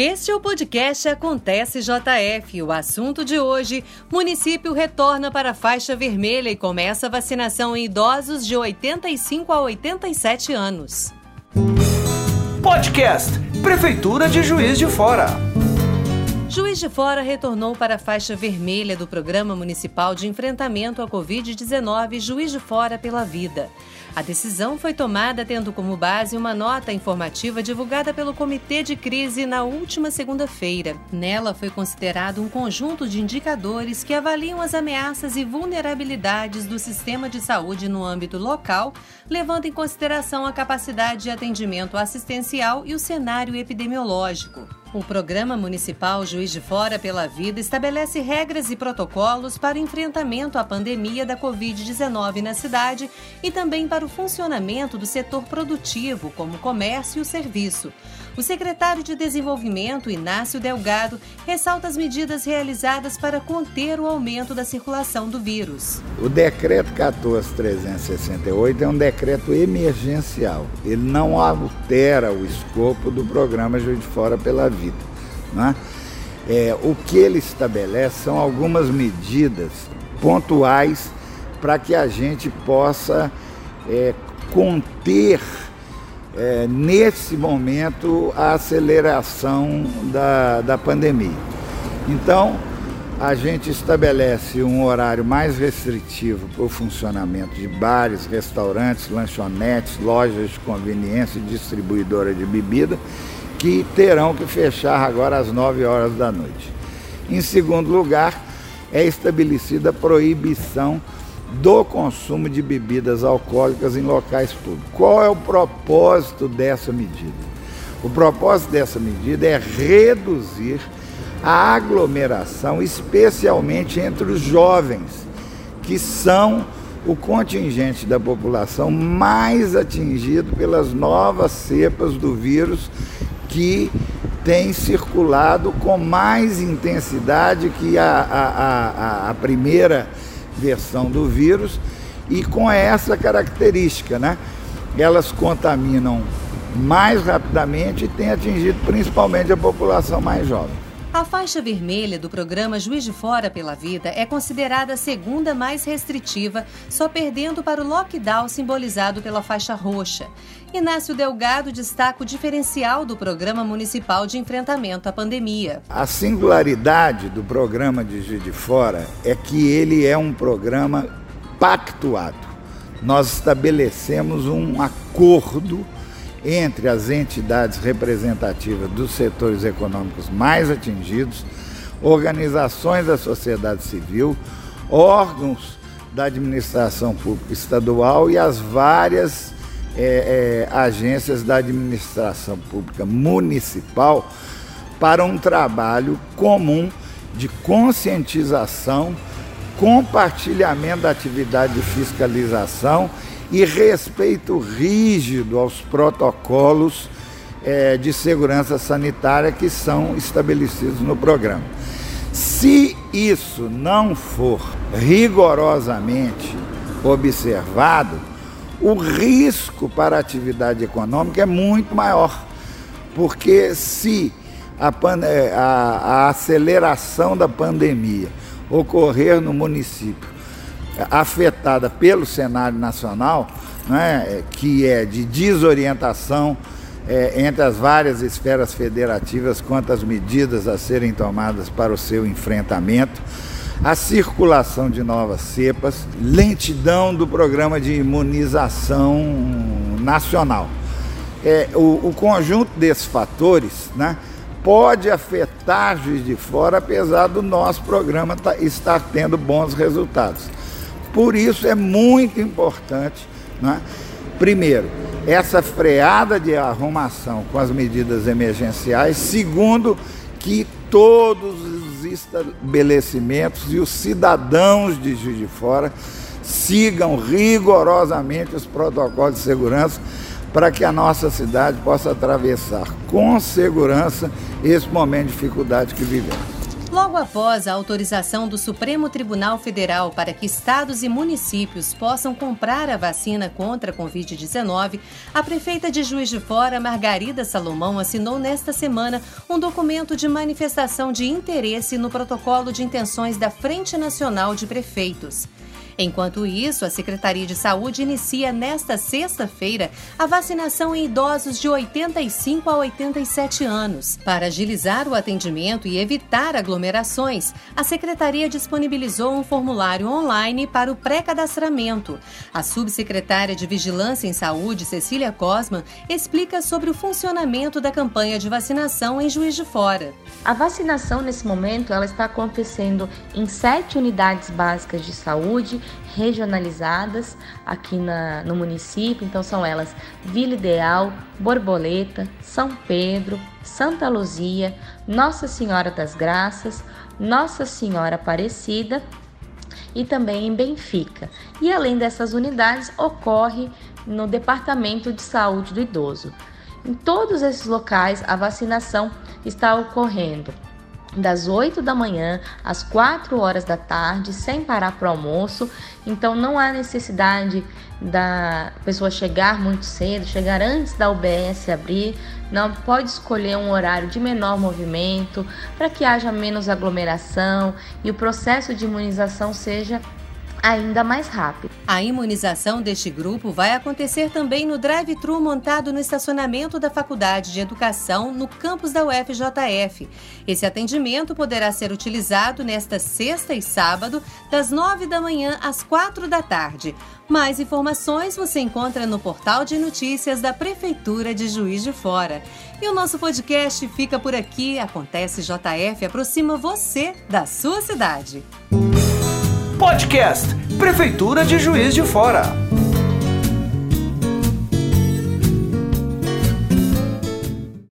Este é o podcast Acontece JF. O assunto de hoje: município retorna para a faixa vermelha e começa a vacinação em idosos de 85 a 87 anos. Podcast Prefeitura de Juiz de Fora. Juiz de Fora retornou para a faixa vermelha do Programa Municipal de Enfrentamento à Covid-19 Juiz de Fora pela Vida. A decisão foi tomada tendo como base uma nota informativa divulgada pelo Comitê de Crise na última segunda-feira. Nela foi considerado um conjunto de indicadores que avaliam as ameaças e vulnerabilidades do sistema de saúde no âmbito local, levando em consideração a capacidade de atendimento assistencial e o cenário epidemiológico. O Programa Municipal Juiz de Fora pela Vida estabelece regras e protocolos para o enfrentamento à pandemia da Covid-19 na cidade e também para o funcionamento do setor produtivo, como comércio e o serviço. O secretário de Desenvolvimento, Inácio Delgado, ressalta as medidas realizadas para conter o aumento da circulação do vírus. O decreto 14368 é um decreto emergencial. Ele não altera o escopo do programa Juiz de Fora pela Vida. Né? É, o que ele estabelece são algumas medidas pontuais para que a gente possa é, conter é, nesse momento a aceleração da, da pandemia. Então, a gente estabelece um horário mais restritivo para o funcionamento de bares, restaurantes, lanchonetes, lojas de conveniência e distribuidora de bebida, que terão que fechar agora às 9 horas da noite. Em segundo lugar, é estabelecida a proibição do consumo de bebidas alcoólicas em locais públicos. Qual é o propósito dessa medida? O propósito dessa medida é reduzir a aglomeração, especialmente entre os jovens, que são o contingente da população mais atingido pelas novas cepas do vírus que tem circulado com mais intensidade que a, a, a, a primeira versão do vírus e com essa característica, né? Elas contaminam mais rapidamente e têm atingido principalmente a população mais jovem. A faixa vermelha do programa Juiz de Fora pela Vida é considerada a segunda mais restritiva, só perdendo para o lockdown simbolizado pela faixa roxa. Inácio Delgado destaca o diferencial do Programa Municipal de Enfrentamento à Pandemia. A singularidade do programa de Juiz de Fora é que ele é um programa pactuado. Nós estabelecemos um acordo entre as entidades representativas dos setores econômicos mais atingidos, organizações da sociedade civil, órgãos da administração pública estadual e as várias é, é, agências da administração pública municipal para um trabalho comum de conscientização, compartilhamento da atividade de fiscalização e respeito rígido aos protocolos é, de segurança sanitária que são estabelecidos no programa. Se isso não for rigorosamente observado, o risco para a atividade econômica é muito maior, porque se a, é, a, a aceleração da pandemia ocorrer no município afetada pelo cenário nacional, né, que é de desorientação é, entre as várias esferas federativas quanto às medidas a serem tomadas para o seu enfrentamento, a circulação de novas cepas, lentidão do programa de imunização nacional. É, o, o conjunto desses fatores né, pode afetar de Fora, apesar do nosso programa tá, estar tendo bons resultados. Por isso é muito importante, né? primeiro, essa freada de arrumação com as medidas emergenciais, segundo, que todos os estabelecimentos e os cidadãos de Juiz de Fora sigam rigorosamente os protocolos de segurança para que a nossa cidade possa atravessar com segurança esse momento de dificuldade que vivemos. Logo após a autorização do Supremo Tribunal Federal para que estados e municípios possam comprar a vacina contra a Covid-19, a prefeita de Juiz de Fora, Margarida Salomão, assinou nesta semana um documento de manifestação de interesse no protocolo de intenções da Frente Nacional de Prefeitos. Enquanto isso, a Secretaria de Saúde inicia nesta sexta-feira a vacinação em idosos de 85 a 87 anos. Para agilizar o atendimento e evitar aglomerações, a Secretaria disponibilizou um formulário online para o pré-cadastramento. A subsecretária de Vigilância em Saúde, Cecília Cosman, explica sobre o funcionamento da campanha de vacinação em Juiz de Fora. A vacinação nesse momento ela está acontecendo em sete unidades básicas de saúde regionalizadas aqui na, no município. Então são elas Vila Ideal, Borboleta, São Pedro, Santa Luzia, Nossa Senhora das Graças, Nossa Senhora Aparecida e também em Benfica. E além dessas unidades, ocorre no Departamento de Saúde do Idoso. Em todos esses locais, a vacinação está ocorrendo das 8 da manhã às 4 horas da tarde, sem parar para o almoço. Então não há necessidade da pessoa chegar muito cedo, chegar antes da UBS abrir. Não pode escolher um horário de menor movimento para que haja menos aglomeração e o processo de imunização seja ainda mais rápido. A imunização deste grupo vai acontecer também no drive-thru montado no estacionamento da Faculdade de Educação no campus da UFJF. Esse atendimento poderá ser utilizado nesta sexta e sábado, das nove da manhã às quatro da tarde. Mais informações você encontra no portal de notícias da Prefeitura de Juiz de Fora. E o nosso podcast fica por aqui. Acontece JF aproxima você da sua cidade. Podcast Prefeitura de Juiz de Fora.